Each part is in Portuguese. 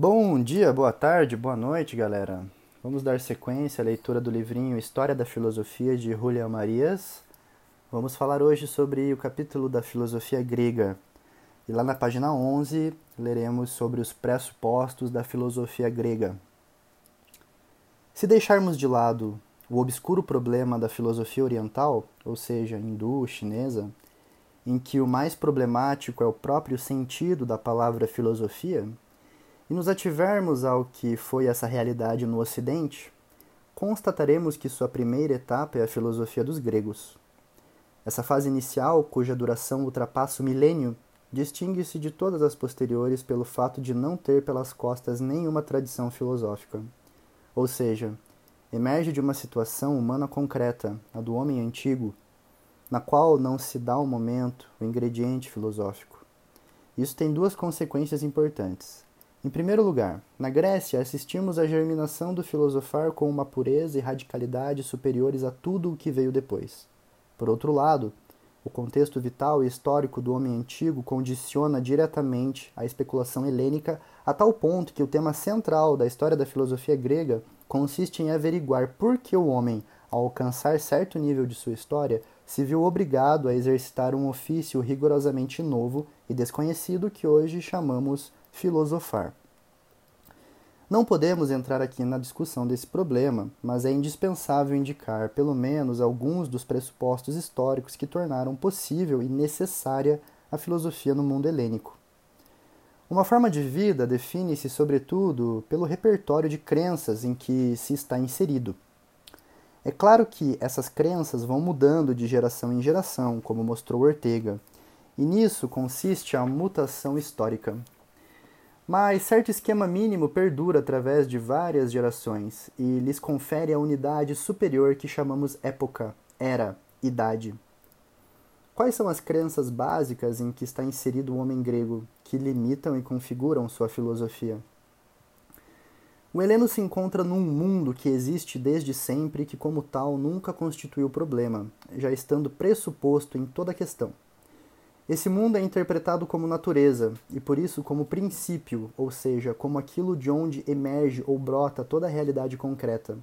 Bom dia, boa tarde, boa noite, galera. Vamos dar sequência à leitura do livrinho História da Filosofia de Julian Marias. Vamos falar hoje sobre o capítulo da filosofia grega. E lá na página 11 leremos sobre os pressupostos da filosofia grega. Se deixarmos de lado o obscuro problema da filosofia oriental, ou seja, hindu, chinesa, em que o mais problemático é o próprio sentido da palavra filosofia, e nos ativermos ao que foi essa realidade no Ocidente, constataremos que sua primeira etapa é a filosofia dos gregos. Essa fase inicial, cuja duração ultrapassa o milênio, distingue-se de todas as posteriores pelo fato de não ter pelas costas nenhuma tradição filosófica. Ou seja, emerge de uma situação humana concreta, a do homem antigo, na qual não se dá o momento, o ingrediente filosófico. Isso tem duas consequências importantes. Em primeiro lugar, na Grécia assistimos à germinação do filosofar com uma pureza e radicalidade superiores a tudo o que veio depois. Por outro lado, o contexto vital e histórico do homem antigo condiciona diretamente a especulação helênica a tal ponto que o tema central da história da filosofia grega consiste em averiguar por que o homem, ao alcançar certo nível de sua história, se viu obrigado a exercitar um ofício rigorosamente novo e desconhecido que hoje chamamos filosofar. Não podemos entrar aqui na discussão desse problema, mas é indispensável indicar pelo menos alguns dos pressupostos históricos que tornaram possível e necessária a filosofia no mundo helênico. Uma forma de vida define-se, sobretudo, pelo repertório de crenças em que se está inserido. É claro que essas crenças vão mudando de geração em geração, como mostrou Ortega, e nisso consiste a mutação histórica. Mas certo esquema mínimo perdura através de várias gerações e lhes confere a unidade superior que chamamos época, era, idade. Quais são as crenças básicas em que está inserido o homem grego que limitam e configuram sua filosofia? O heleno se encontra num mundo que existe desde sempre e que, como tal, nunca constituiu problema, já estando pressuposto em toda a questão. Esse mundo é interpretado como natureza e por isso como princípio, ou seja, como aquilo de onde emerge ou brota toda a realidade concreta.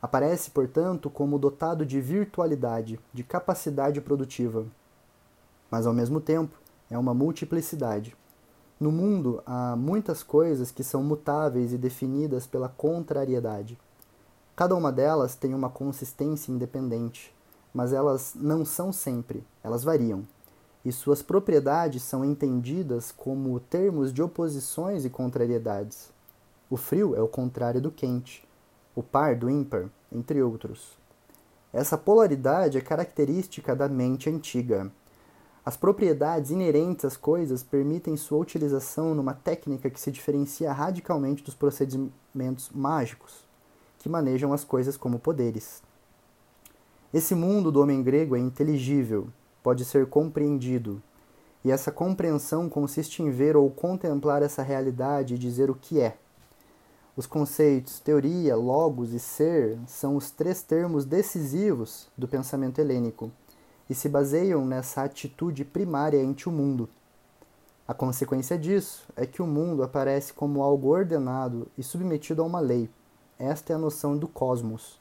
Aparece, portanto, como dotado de virtualidade, de capacidade produtiva. Mas ao mesmo tempo, é uma multiplicidade. No mundo há muitas coisas que são mutáveis e definidas pela contrariedade. Cada uma delas tem uma consistência independente, mas elas não são sempre, elas variam e suas propriedades são entendidas como termos de oposições e contrariedades. O frio é o contrário do quente, o par do ímpar, entre outros. Essa polaridade é característica da mente antiga. As propriedades inerentes às coisas permitem sua utilização numa técnica que se diferencia radicalmente dos procedimentos mágicos, que manejam as coisas como poderes. Esse mundo do homem grego é inteligível, pode ser compreendido. E essa compreensão consiste em ver ou contemplar essa realidade e dizer o que é. Os conceitos teoria, logos e ser são os três termos decisivos do pensamento helênico e se baseiam nessa atitude primária ante o mundo. A consequência disso é que o mundo aparece como algo ordenado e submetido a uma lei. Esta é a noção do cosmos.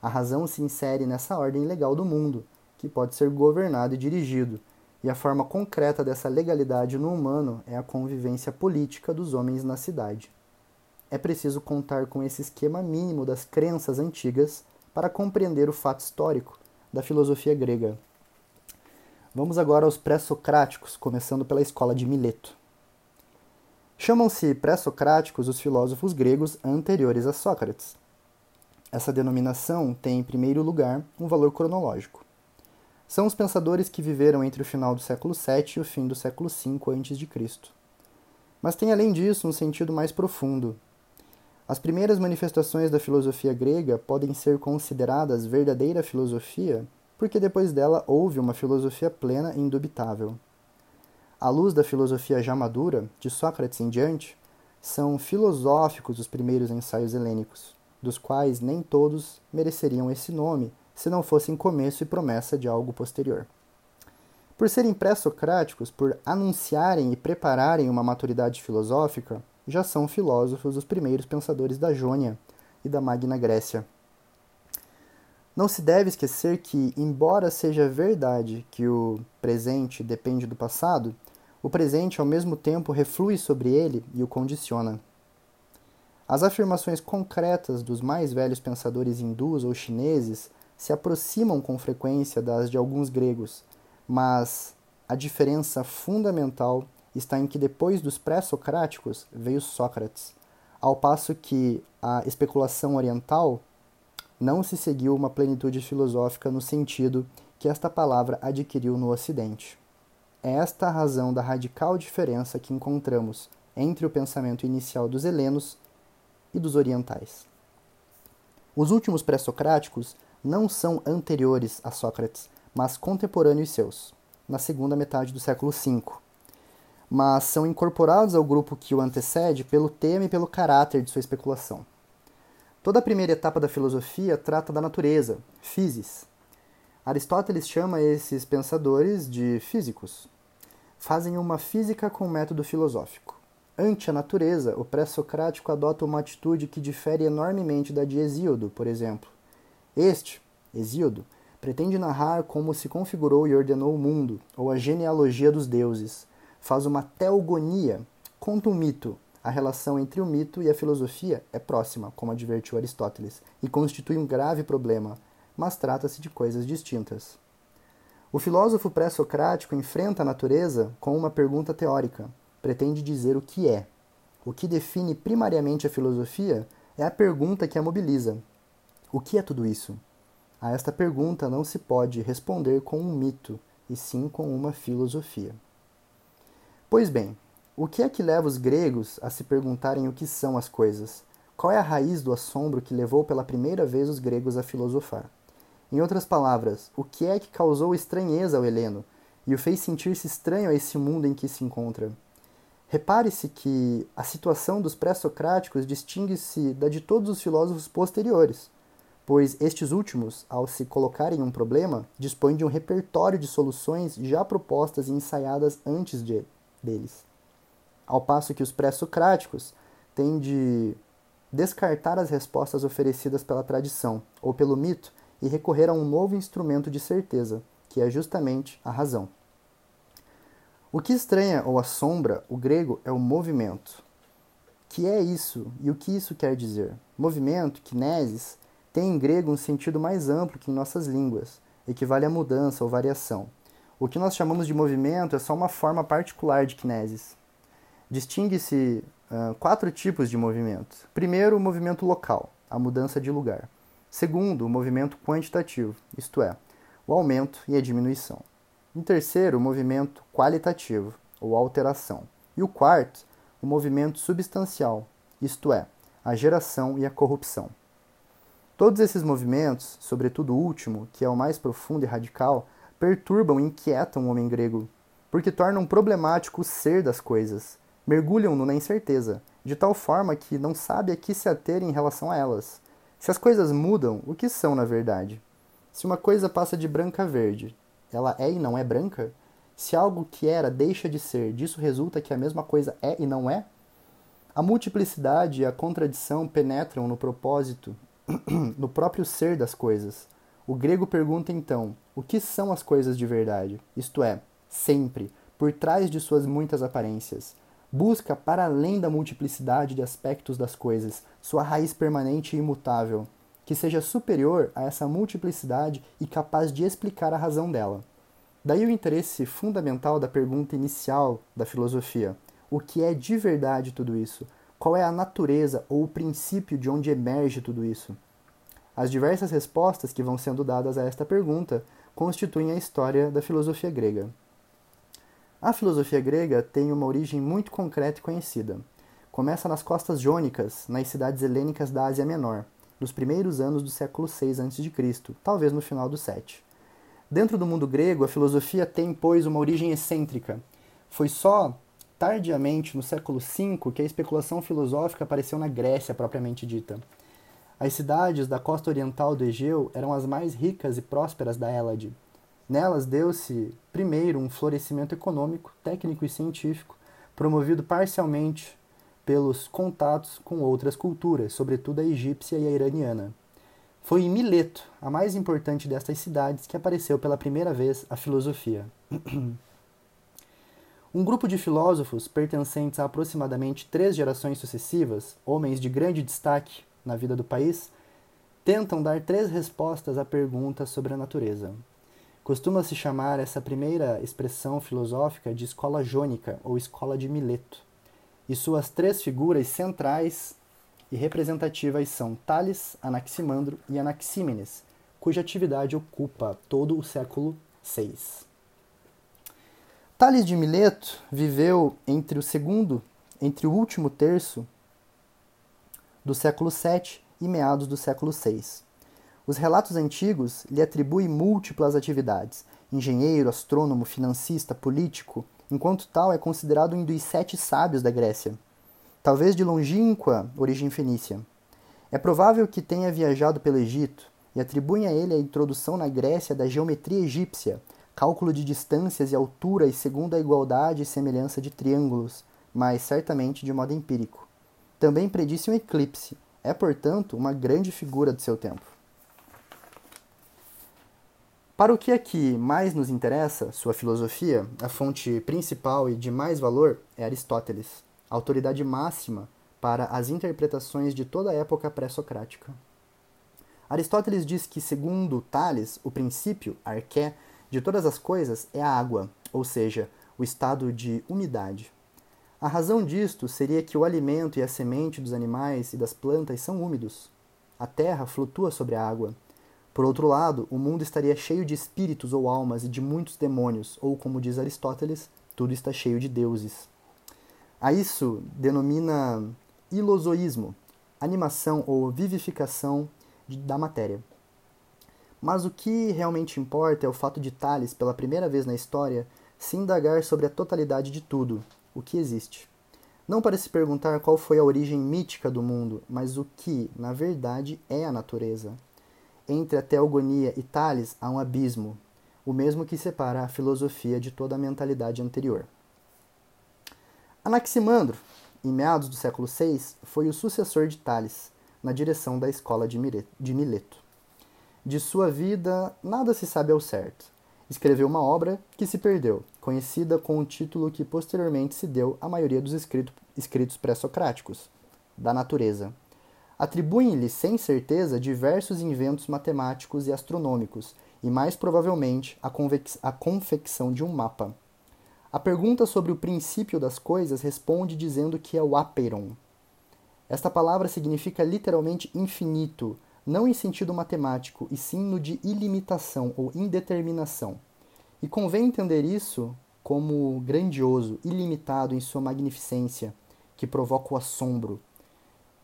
A razão se insere nessa ordem legal do mundo, que pode ser governado e dirigido, e a forma concreta dessa legalidade no humano é a convivência política dos homens na cidade. É preciso contar com esse esquema mínimo das crenças antigas para compreender o fato histórico da filosofia grega. Vamos agora aos pré-socráticos, começando pela escola de Mileto. Chamam-se pré-socráticos os filósofos gregos anteriores a Sócrates. Essa denominação tem, em primeiro lugar, um valor cronológico. São os pensadores que viveram entre o final do século VII e o fim do século V a.C. Mas tem além disso um sentido mais profundo. As primeiras manifestações da filosofia grega podem ser consideradas verdadeira filosofia porque depois dela houve uma filosofia plena e indubitável. À luz da filosofia já madura, de Sócrates em diante, são filosóficos os primeiros ensaios helênicos, dos quais nem todos mereceriam esse nome se não fossem começo e promessa de algo posterior. Por serem pré-socráticos, por anunciarem e prepararem uma maturidade filosófica, já são filósofos os primeiros pensadores da Jônia e da Magna Grécia. Não se deve esquecer que, embora seja verdade que o presente depende do passado, o presente ao mesmo tempo reflui sobre ele e o condiciona. As afirmações concretas dos mais velhos pensadores hindus ou chineses se aproximam com frequência das de alguns gregos, mas a diferença fundamental está em que depois dos pré-socráticos veio Sócrates, ao passo que a especulação oriental não se seguiu uma plenitude filosófica no sentido que esta palavra adquiriu no Ocidente. É esta a razão da radical diferença que encontramos entre o pensamento inicial dos helenos e dos orientais. Os últimos pré-socráticos não são anteriores a Sócrates, mas contemporâneos seus, na segunda metade do século V, mas são incorporados ao grupo que o antecede pelo tema e pelo caráter de sua especulação. Toda a primeira etapa da filosofia trata da natureza, physis. Aristóteles chama esses pensadores de físicos. Fazem uma física com método filosófico. Ante a natureza, o pré-socrático adota uma atitude que difere enormemente da de Hesíodo, por exemplo. Este, Hesíodo, pretende narrar como se configurou e ordenou o mundo, ou a genealogia dos deuses. Faz uma teogonia, conta um mito, a relação entre o mito e a filosofia é próxima, como advertiu Aristóteles, e constitui um grave problema, mas trata-se de coisas distintas. O filósofo pré-socrático enfrenta a natureza com uma pergunta teórica. Pretende dizer o que é. O que define primariamente a filosofia é a pergunta que a mobiliza. O que é tudo isso? A esta pergunta não se pode responder com um mito, e sim com uma filosofia. Pois bem, o que é que leva os gregos a se perguntarem o que são as coisas? Qual é a raiz do assombro que levou pela primeira vez os gregos a filosofar? Em outras palavras, o que é que causou estranheza ao heleno e o fez sentir-se estranho a esse mundo em que se encontra? Repare-se que a situação dos pré-socráticos distingue-se da de todos os filósofos posteriores, pois estes últimos, ao se colocarem em um problema, dispõem de um repertório de soluções já propostas e ensaiadas antes de, deles ao passo que os pré-socráticos têm de descartar as respostas oferecidas pela tradição ou pelo mito e recorrer a um novo instrumento de certeza, que é justamente a razão. O que estranha ou assombra o grego é o movimento. Que é isso e o que isso quer dizer? Movimento, kinesis, tem em grego um sentido mais amplo que em nossas línguas, equivale a mudança ou variação. O que nós chamamos de movimento é só uma forma particular de kinesis. Distingue-se uh, quatro tipos de movimento. Primeiro, o movimento local, a mudança de lugar. Segundo, o movimento quantitativo, isto é, o aumento e a diminuição. Em terceiro, o movimento qualitativo, ou alteração. E o quarto, o movimento substancial, isto é, a geração e a corrupção. Todos esses movimentos, sobretudo o último, que é o mais profundo e radical, perturbam e inquietam o homem grego, porque tornam problemático o ser das coisas, mergulham-no na incerteza, de tal forma que não sabe a que se ater em relação a elas. Se as coisas mudam, o que são na verdade? Se uma coisa passa de branca a verde, ela é e não é branca? Se algo que era deixa de ser, disso resulta que a mesma coisa é e não é? A multiplicidade e a contradição penetram no propósito, no próprio ser das coisas. O grego pergunta então: o que são as coisas de verdade? Isto é, sempre, por trás de suas muitas aparências busca para além da multiplicidade de aspectos das coisas, sua raiz permanente e imutável, que seja superior a essa multiplicidade e capaz de explicar a razão dela. Daí o interesse fundamental da pergunta inicial da filosofia: o que é de verdade tudo isso? Qual é a natureza ou o princípio de onde emerge tudo isso? As diversas respostas que vão sendo dadas a esta pergunta constituem a história da filosofia grega. A filosofia grega tem uma origem muito concreta e conhecida. Começa nas costas jônicas, nas cidades helênicas da Ásia Menor, nos primeiros anos do século VI a.C., talvez no final do VII. Dentro do mundo grego, a filosofia tem, pois, uma origem excêntrica. Foi só tardiamente, no século V, que a especulação filosófica apareceu na Grécia propriamente dita. As cidades da costa oriental do Egeu eram as mais ricas e prósperas da Hélade, Nelas deu-se, primeiro, um florescimento econômico, técnico e científico, promovido parcialmente pelos contatos com outras culturas, sobretudo a egípcia e a iraniana. Foi em Mileto, a mais importante destas cidades, que apareceu pela primeira vez a filosofia. um grupo de filósofos pertencentes a aproximadamente três gerações sucessivas, homens de grande destaque na vida do país, tentam dar três respostas à pergunta sobre a natureza. Costuma-se chamar essa primeira expressão filosófica de escola jônica ou escola de Mileto. E suas três figuras centrais e representativas são Tales, Anaximandro e Anaxímenes, cuja atividade ocupa todo o século VI. Tales de Mileto viveu entre o segundo, entre o último terço do século VII e meados do século VI. Os relatos antigos lhe atribuem múltiplas atividades: engenheiro, astrônomo, financista, político, enquanto tal é considerado um dos sete sábios da Grécia, talvez de longínqua origem fenícia. É provável que tenha viajado pelo Egito e atribuem a ele a introdução na Grécia da geometria egípcia, cálculo de distâncias e alturas segundo a igualdade e semelhança de triângulos, mas certamente de modo empírico. Também predisse um eclipse. É, portanto, uma grande figura do seu tempo. Para o que aqui mais nos interessa, sua filosofia, a fonte principal e de mais valor é Aristóteles, autoridade máxima para as interpretações de toda a época pré-socrática. Aristóteles diz que, segundo Tales, o princípio, arqué, de todas as coisas é a água, ou seja, o estado de umidade. A razão disto seria que o alimento e a semente dos animais e das plantas são úmidos. A terra flutua sobre a água por outro lado, o mundo estaria cheio de espíritos ou almas e de muitos demônios, ou como diz Aristóteles, tudo está cheio de deuses. A isso denomina ilozoísmo, animação ou vivificação da matéria. Mas o que realmente importa é o fato de Tales, pela primeira vez na história, se indagar sobre a totalidade de tudo, o que existe. Não para se perguntar qual foi a origem mítica do mundo, mas o que, na verdade, é a natureza, entre a teogonia e Tales há um abismo, o mesmo que separa a filosofia de toda a mentalidade anterior. Anaximandro, em meados do século VI, foi o sucessor de Tales, na direção da escola de Mileto. De sua vida, nada se sabe ao certo. Escreveu uma obra que se perdeu, conhecida com o título que posteriormente se deu à maioria dos escritos pré-socráticos, da natureza atribuem-lhe sem certeza diversos inventos matemáticos e astronômicos, e mais provavelmente a, a confecção de um mapa. A pergunta sobre o princípio das coisas responde dizendo que é o apeiron. Esta palavra significa literalmente infinito, não em sentido matemático, e sim no de ilimitação ou indeterminação. E convém entender isso como grandioso, ilimitado em sua magnificência, que provoca o assombro.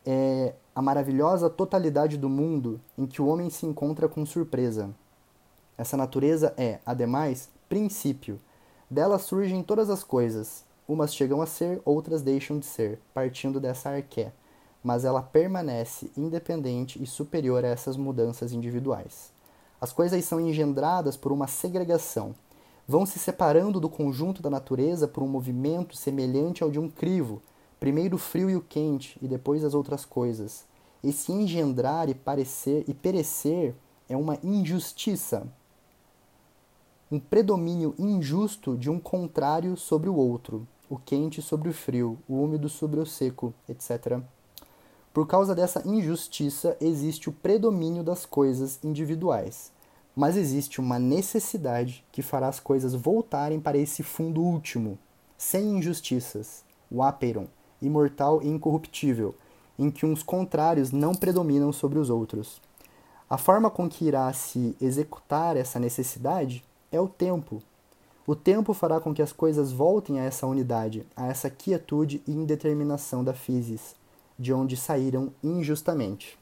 É a maravilhosa totalidade do mundo em que o homem se encontra com surpresa. Essa natureza é, ademais, princípio. Dela surgem todas as coisas. Umas chegam a ser, outras deixam de ser, partindo dessa arqué, mas ela permanece independente e superior a essas mudanças individuais. As coisas são engendradas por uma segregação, vão se separando do conjunto da natureza por um movimento semelhante ao de um crivo, primeiro o frio e o quente, e depois as outras coisas. Esse engendrar e parecer e perecer é uma injustiça, um predomínio injusto de um contrário sobre o outro, o quente sobre o frio, o úmido sobre o seco, etc. Por causa dessa injustiça, existe o predomínio das coisas individuais, mas existe uma necessidade que fará as coisas voltarem para esse fundo último, sem injustiças, o apeiron, imortal e incorruptível, em que uns contrários não predominam sobre os outros. A forma com que irá se executar essa necessidade é o tempo. O tempo fará com que as coisas voltem a essa unidade, a essa quietude e indeterminação da physis, de onde saíram injustamente.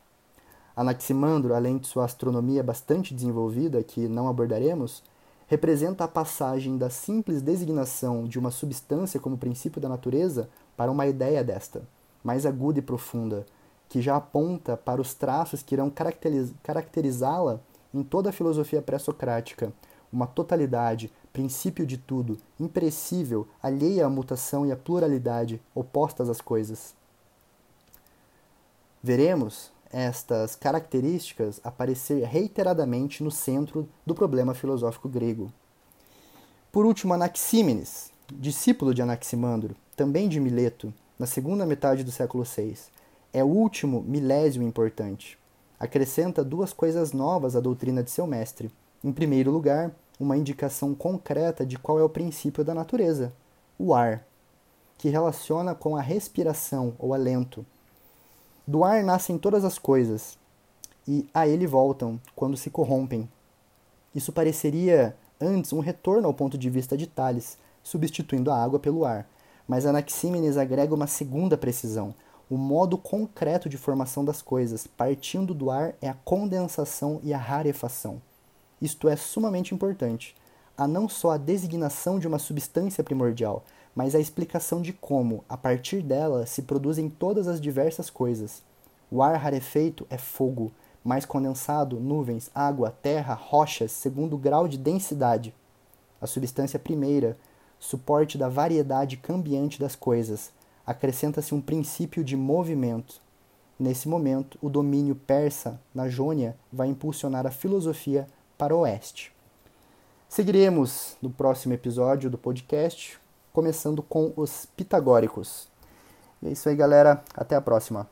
Anaximandro, além de sua astronomia bastante desenvolvida, que não abordaremos, representa a passagem da simples designação de uma substância como princípio da natureza para uma ideia desta, mais aguda e profunda, que já aponta para os traços que irão caracterizá-la em toda a filosofia pré-socrática, uma totalidade, princípio de tudo, impressível, alheia à mutação e à pluralidade, opostas às coisas. Veremos estas características aparecer reiteradamente no centro do problema filosófico grego. Por último, Anaxímenes, discípulo de Anaximandro, também de Mileto, na segunda metade do século VI, é o último milésio importante. Acrescenta duas coisas novas à doutrina de seu mestre. Em primeiro lugar, uma indicação concreta de qual é o princípio da natureza, o ar, que relaciona com a respiração ou alento. Do ar nascem todas as coisas, e a ele voltam quando se corrompem. Isso pareceria antes um retorno ao ponto de vista de Tales, substituindo a água pelo ar. Mas Anaxímenes agrega uma segunda precisão. O modo concreto de formação das coisas, partindo do ar, é a condensação e a rarefação. Isto é sumamente importante. Há não só a designação de uma substância primordial, mas a explicação de como, a partir dela, se produzem todas as diversas coisas. O ar rarefeito é fogo, mais condensado, nuvens, água, terra, rochas, segundo o grau de densidade. A substância primeira, suporte da variedade cambiante das coisas, acrescenta-se um princípio de movimento. Nesse momento, o domínio persa na Jônia vai impulsionar a filosofia para o oeste. Seguiremos no próximo episódio do podcast, começando com os pitagóricos. E é isso aí, galera. Até a próxima.